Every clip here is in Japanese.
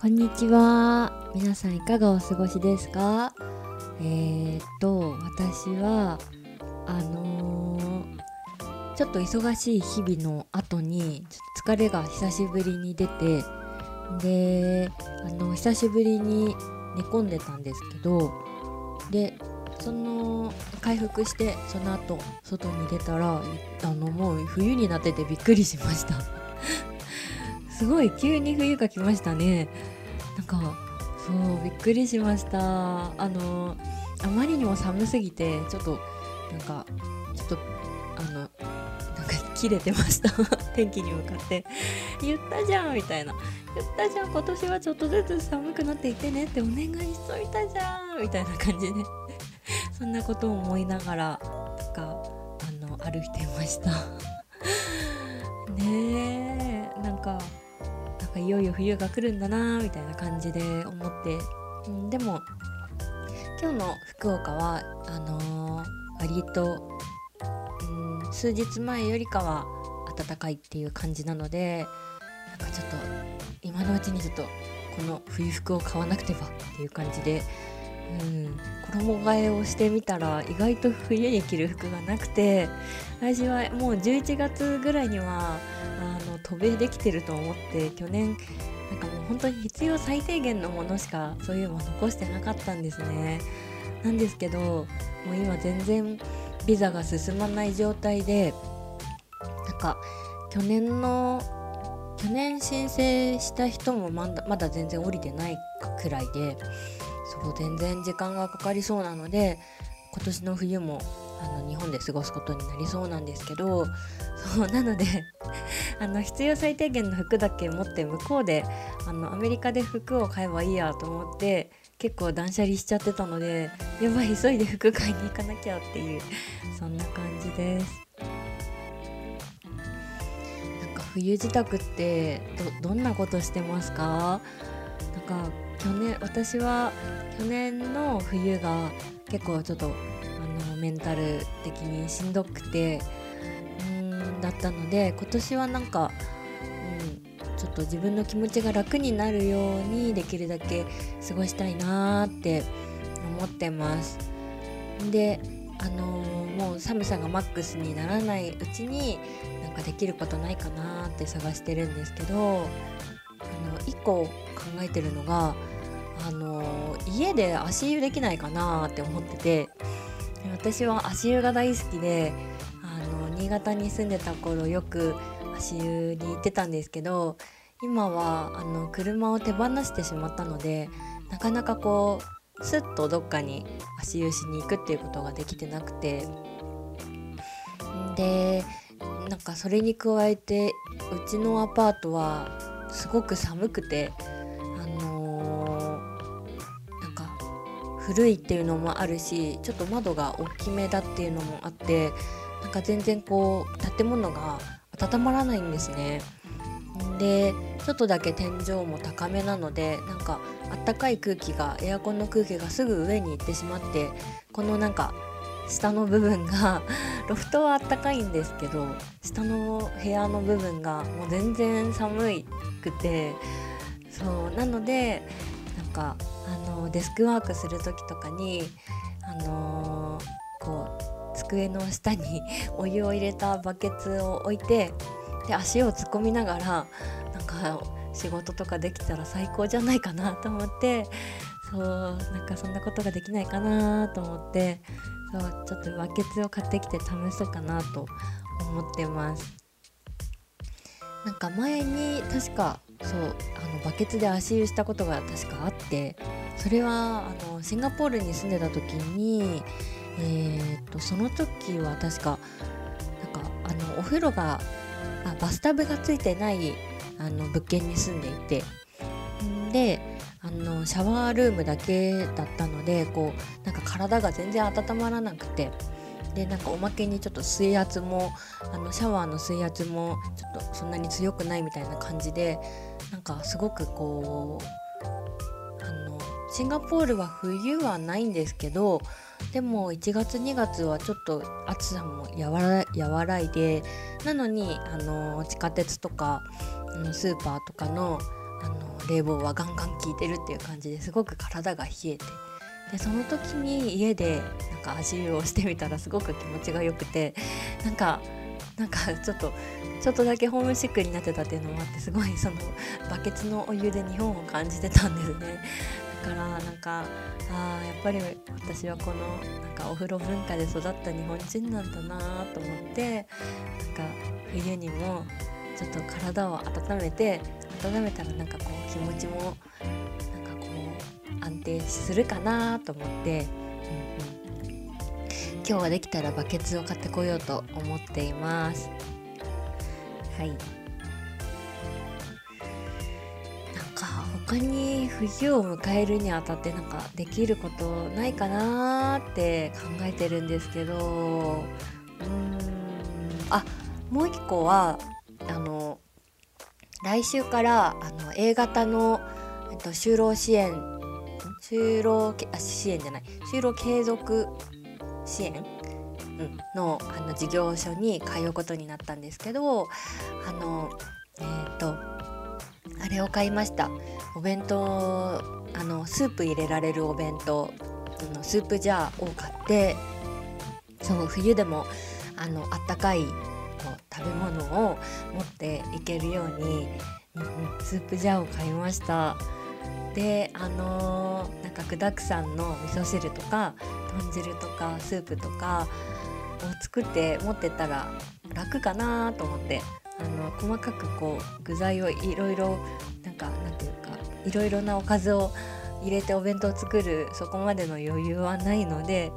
こんにちは。皆さんいかがお過ごしですか？えー、っと、私は、あのー、ちょっと忙しい日々の後に、ちょっと疲れが久しぶりに出て、で、あの、久しぶりに寝込んでたんですけど、で、その回復してその後外に出たらあのもう冬になっててびっくりしましたすごい急に冬が来ましたね。なんかそうびっくりしました。あのあまりにも寒すぎてちょっとなんかちょっとあのなんか切れてました。天気に向かって。言ったじゃんみたいな。言ったじゃん。今年はちょっとずつ寒くなっていってね。ってお願いしといたじゃん。みたいな感じで。そんなことを思いながらなんかあの歩いてました。ねえ。なんかいよいよ冬が来るんだなみたいな感じで思って、ん、でも今日の福岡はあのー、割と、うん、数日前よりかは暖かいっていう感じなのでなんかちょっと今のうちにちょっとこの冬服を買わなくてはっていう感じでうん、衣替えをしてみたら意外と冬に着る服がなくて私はもう11月ぐらいには渡米できてると思って去年なんかもう本当に必要最低限のものしかそういうの残してなかったんですね。なんですけどもう今全然ビザが進まない状態でなんか去年の去年申請した人もまだまだ全然降りてないくらいでそう全然時間がかかりそうなので今年の冬もあの日本で過ごすことになりそうなんですけど そうなので あの必要最低限の服だけ持って向こうであのアメリカで服を買えばいいやと思って結構断捨離しちゃってたのでやばい急いで服買いに行かなきゃっていうそんな感じです。なんか冬支度ってどどんなことしてますか？なんか去年私は去年の冬が結構ちょっとメンタル的にしんどくてうんだったので今年はなんか、うん、ちょっと自分の気持ちが楽になるようにできるだけ過ごしたいなーって思ってます。であのー、もう寒さがマックスにならないうちになんかできることないかなって探してるんですけどあの1個考えてるのがあの家で足湯できないかなって思ってて。私は足湯が大好きであの新潟に住んでた頃よく足湯に行ってたんですけど今はあの車を手放してしまったのでなかなかこうスッとどっかに足湯しに行くっていうことができてなくてでなんかそれに加えてうちのアパートはすごく寒くて古いっていうのもあるしちょっと窓が大きめだっていうのもあってなんか全然こう建物が温まらないんですね。でちょっとだけ天井も高めなのでなんかあったかい空気がエアコンの空気がすぐ上に行ってしまってこのなんか下の部分が ロフトはあったかいんですけど下の部屋の部分がもう全然寒くてそうなのでなんかデスクワークする時とかにあのー、こう机の下にお湯を入れたバケツを置いてで足を突っ込みながらなんか仕事とかできたら最高じゃないかなと思ってそうなんかそんなことができないかなと思ってそうちょっとバケツを買ってきて試そうかなと思ってます。なんか前に確かそうあのバケツで足湯したことが確かあってそれはあのシンガポールに住んでた時に、えーと、その時は確かなんかあのお風呂があバスタブがついてないあの物件に住んでいて。であのシャワールームだけだったのでこうなんか体が全然温まらなくて。でなんかおまけにちょっと水圧もあのシャワーの水圧もちょっとそんなに強くないみたいな感じでなんかすごくこうシンガポールは冬はないんですけどでも1月2月はちょっと暑さも和らいでなのにあの地下鉄とかあのスーパーとかのあの冷房はガンガン効いてるっていう感じですごく体が冷えて。でその時に家でなんか足湯をしてみたらすごく気持ちが良くてなんかなんかちょっとちょっとだけホームシックになってたっていうのもあってすごいそのバケツのお湯で日本を感じてたんですね。からなんかあやっぱり私はこのなんかお風呂文化で育った日本人なんだなと思ってなんか冬にもちょっと体を温めて温めたらなんかこう気持ちもなんかこう安定するかなと思って、うんうん、今日はできたらバケツを買ってこようと思っています。はい他に冬を迎えるにあたってなんかできることないかなって考えてるんですけどうんあもう一個はあの来週からあの A 型の、えっと、就労支援就労あ支援じゃない就労継続支援？うんのあの事業所に通うことになったんですけどあの、を買いました。お弁当あのスープ入れられるお弁当のスープジャーを買ってそう冬でもあのあったかいこう食べ物を持っていけるように、スープジャーを買いました。であのー、なんか具だくさんの味噌汁とか豚汁とかスープとかを作って持ってたら楽かなと思ってあの細かくこう具材をいろいろいろいろなおかずを入れてお弁当を作るそこまでの余裕はないので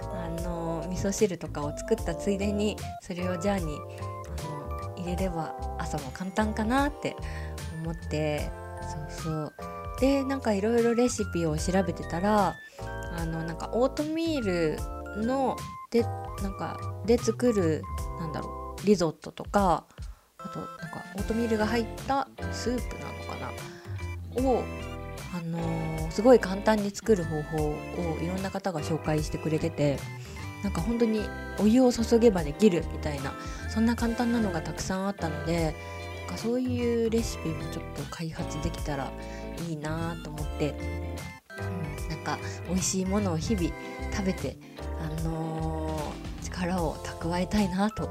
あの味噌汁とかを作ったついでにそれをジャーにあの入れれば朝も簡単かなって思ってそうそう。でなんかいろいろレシピを調べてたらあのなんかオートミールのでなんかで作るなんだろうリゾットとかあとなんかオートミールが入ったスープなのかな。をあのー、すごい簡単に作る方法をいろんな方が紹介してくれててなんか本当にお湯を注げばできるみたいなそんな簡単なのがたくさんあったのでなんかそういうレシピもちょっと開発できたらいいなと思って、うん、なんか美味しいものを日々食べてあのー、力を蓄えたいなと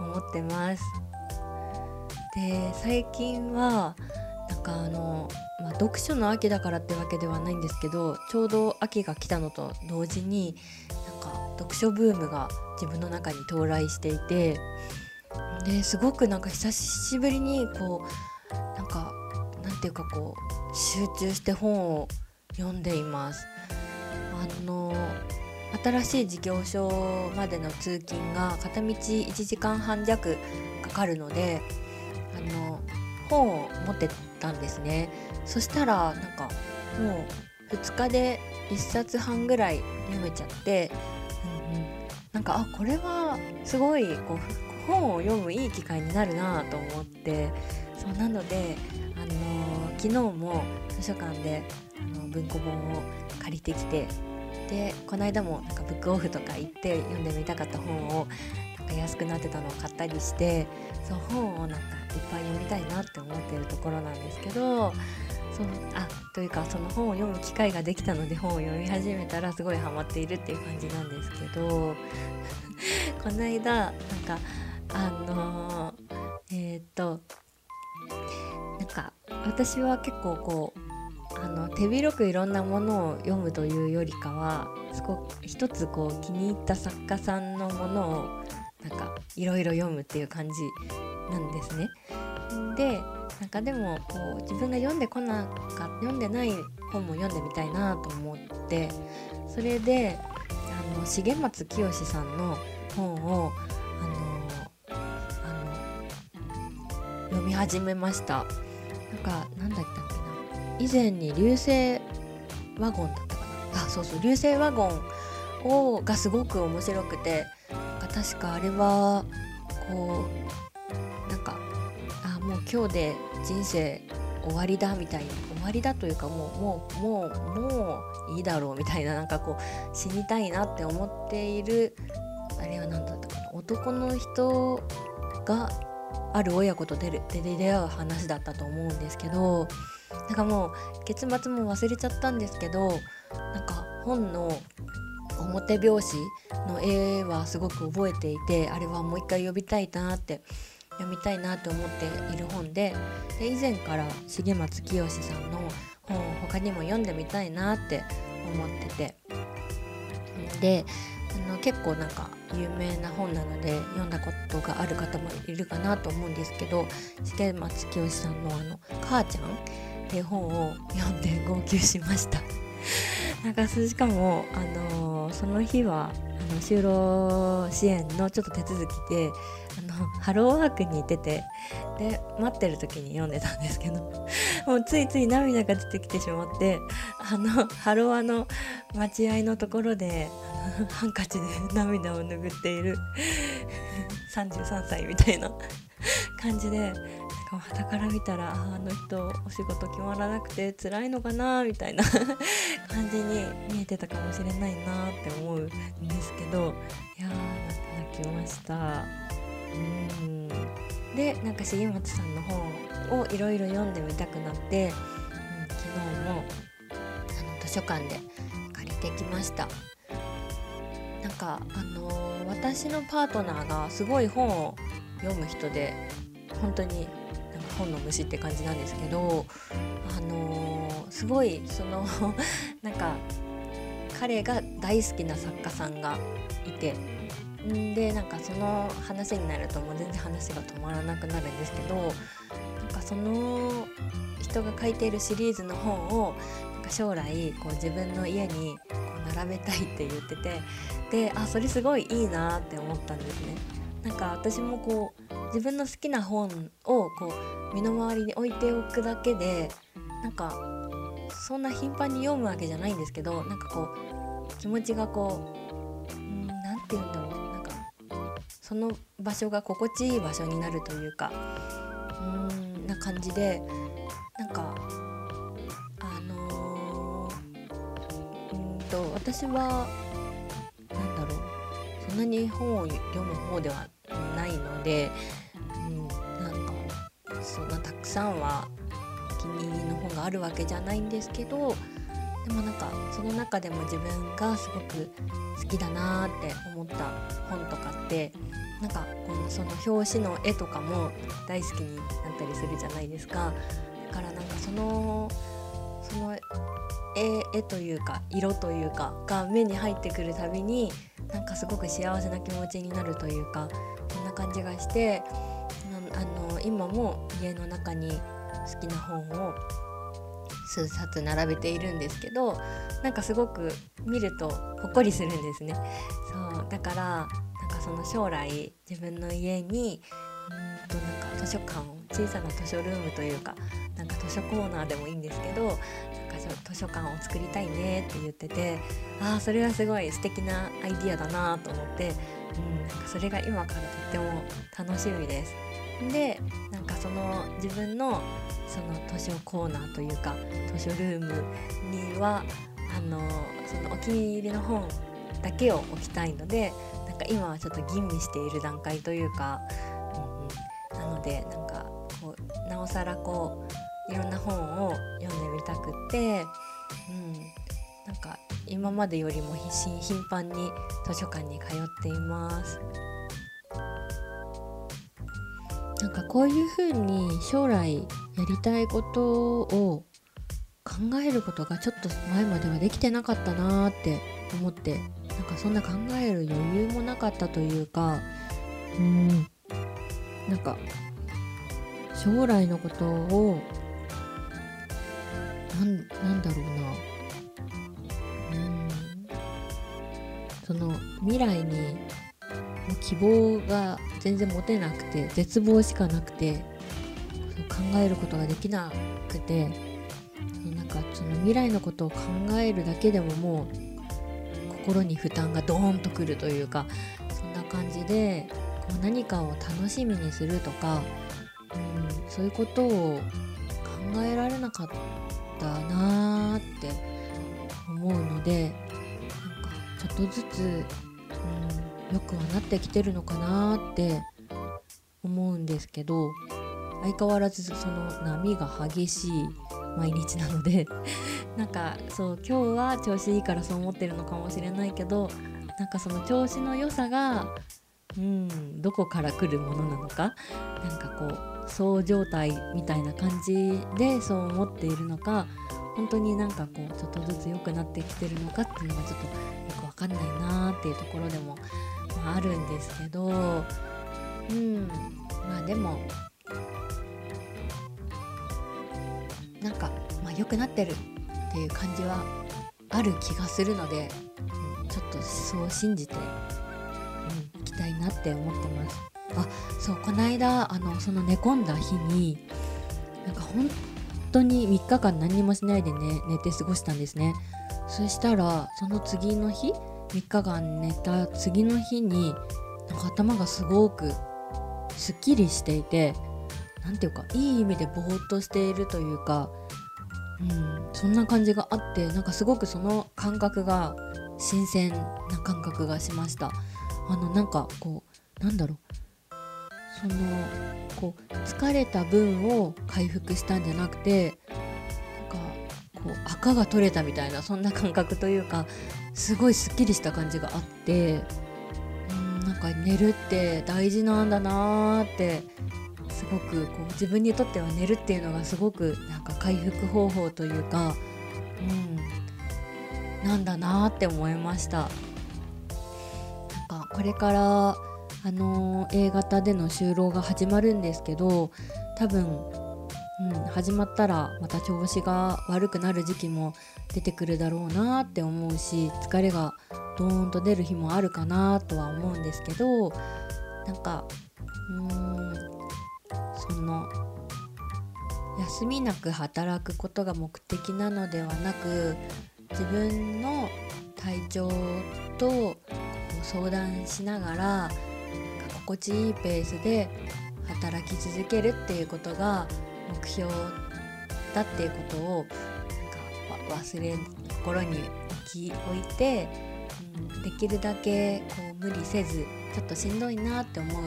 思ってます。で最近はなんかあの、まあ、読書の秋だからってわけではないんですけどちょうど秋が来たのと同時になんか読書ブームが自分の中に到来していてですごくなんか久しぶりにこうなんかなんていうかこう集中して本を読んでいます。あの新しい事業所までの通勤が片道1時間半弱かかるのであの本を持ってたんですね。そしたらなんかもう2日で1冊半ぐらい読めちゃって、うんうん、なんかあこれはすごいこう本を読むいい機会になるなと思ってそうなので、あのー、昨日も図書館であの文庫本を借りてきてでこの間もなんかブックオフとか行って読んでみたかった本をなんか安くなってたのを買ったりしてそう本をなんかいっぱい読みたいなって思ってるところなんですけどそのあというかその本を読む機会ができたので本を読み始めたらすごいハマっているっていう感じなんですけど この間なんかあのー、えっ、となんか私は結構こうあの手広くいろんなものを読むというよりかはすごく一つこう気に入った作家さんのものをなんかいろいろ読むっていう感じなんですね。でなんかでもこう自分が読んでこなか読んでない本も読んでみたいなと思ってそれであの重松清さんの本をあのあの読み始めました。なんかなんだっけな以前に流星ワゴンだったかなあそうそう流星ワゴンをがすごく面白くて確かあれはこう今日で人生終わりだみたいな終わりだというかもうもうもうもういいだろうみたいななんかこう死にたいなって思っているあれは何だったかな男の人がある親子と出るで出会う話だったと思うんですけどなんかもう結末も忘れちゃったんですけどなんか本の表表紙の絵はすごく覚えていてあれはもう一回呼びたいなって読みたいなって思っている本でで以前から重松清さんの本を他にも読んでみたいなって思ってて。であの結構なんか有名な本なので読んだことがある方もいるかなと思うんですけど重松清さんのあの「母ちゃん」っていう本を読んで号泣しました。なんかしかも、あのー、その日はあの就労支援のちょっと手続きであのハローワークに行っててで待ってる時に読んでたんですけど もうついつい涙が出てきてしまってあのハロワの待合のところで ハンカチで涙を拭っている 33歳みたいな感じでか旗から見たらあの人お仕事決まらなくて辛いのかなみたいな感じに見えてたかもしれないなって思うんですけどいやー泣きました。でなんか重松さんの本をいろいろ読んでみたくなって、うん、昨日もあの図書館で借りてきました。なんかあのー、私のパートナーがすごい本を読む人で本当になんか本の虫って感じなんですけどあのー、すごいその なんか彼が大好きな作家さんがいてでなんかその話になるともう全然話が止まらなくなるんですけどなんかその人が書いているシリーズの本をなんか将来こう自分の家にこう並べたいって言っててであそれすごいいいなって思ったんですね。なんか私もこう自分の好きな本をこう身の回りに置いておくだけでなんかそんな頻繁に読むわけじゃないんですけどなんかこう気持ちがこう何て言うんだろうその場所が心地いい場所になるというかうんな感じでなんかあのー、うんと私は何だろうそんなに本を読む方ではないので、うん、なんかそんなたくさんはお気に入りの本があるわけじゃないんですけどでもなんかその中でも自分がすごく好きだなって思った本とかってなんかこのその表紙の絵とかも大好きになったりするじゃないですか。だからなんかそのその絵絵というか色というかが目に入ってくるたびになんかすごく幸せな気持ちになるというかそんな感じがしてあの今も家の中に好きな本を数冊並べているんですけどなんかすごく見るとほっこりするんですね。そうだからその将来自分の家にうんとなんか図書館を小さな図書ルームというかなんか図書コーナーでもいいんですけどなんか図書館を作りたいねって言っててああそれはすごい素敵なアイディアだなと思って、うん、なんかそれが今からとっても楽しみです。でなんかその自分のその図書コーナーというか図書ルームにはあのそのお気に入りの本だけを置きたいのでなんか今はちょっと吟味している段階というか、うん、なのでなんかこうなおさらこういろんな本を読んでみたくって、うん、なんか今までよりも頻繁に図書館に通っています。なんかこういうふうに将来やりたいことを考えることがちょっと前まではできてなかったなーって思ってそんな考える余裕もなかったというかうんなんか将来のことをなんなんだろうな。うんその未来に希望が全然持てなくて絶望しかなくて考えることができなくてなんかその未来のことを考えるだけでももう心に負担がドーンとくるというかそんな感じでこう何かを楽しみにするとか、うん、そういうことを考えられなかったなーって思うのでなんかちょっとずつ、うん、よくはなってきてるのかなって思うんですけど相変わらずその波が激しい毎日なのでなんかそう今日は調子いいからそう思ってるのかもしれないけどなんかその調子の良さがうんどこから来るものなのか？なんかこうそう状態みたいな感じでそう思っているのか？本当になんかこうちょっとずつ良くなってきてるのかっていうのがちょっとよくわかんないなーっていうところでも、まあ、あるんですけどうんまあでもなんか、まあ、良くなってるっていう感じはある気がするので、うん、ちょっとそう信じて、うん、いきたいなって思ってます。あそうこの間あのその寝込んだ日になんか本当に3日間何もしないでね寝て過ごしたんですねそしたらその次の日3日間寝た次の日になんか頭がすごくすっきりしていて何ていうかいい意味でぼーっとしているというか、うん、そんな感じがあってなんかすごくその感覚が新鮮な感覚がしました。あのなんかこうなんだろう。そのこう疲れた分を回復したんじゃなくてなんかこう赤が取れたみたいなそんな感覚というかすごいすっきりした感じがあってうんなんか寝るって大事なんだなーってごくこう自分にとっては寝るっていうのがすごくなんか回復方法というか、うん、なんだなって思いました。なんかこれからあの A 型での就労が始まるんですけど多分、うん、始まったらまた調子が悪くなる時期も出てくるだろうなって思うし疲れがドーンと出る日もあるかなとは思うんですけどなんかうんその休みなく働くことが目的なのではなく自分の体調と相談しながら心地いいペースで働き続けるっていうことが目標だっていうことをなんか忘れ心に置き置いて、できるだけこう無理せずちょっとしんどいなって思う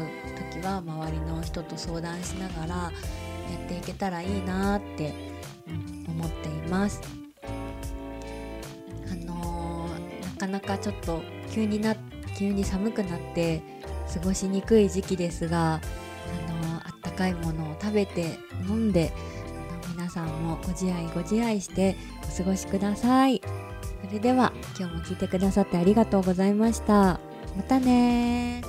時は周りの人と相談しながらやっていけたらいいなって、思っています。あのー、なかなかちょっと急にな急に寒くなって過ごしにくい時期ですが、あのー、あったかいものを食べて飲んで皆さんもご自愛ご自愛してお過ごしください。それでは今日も聞いてくださってありがとうございました。またね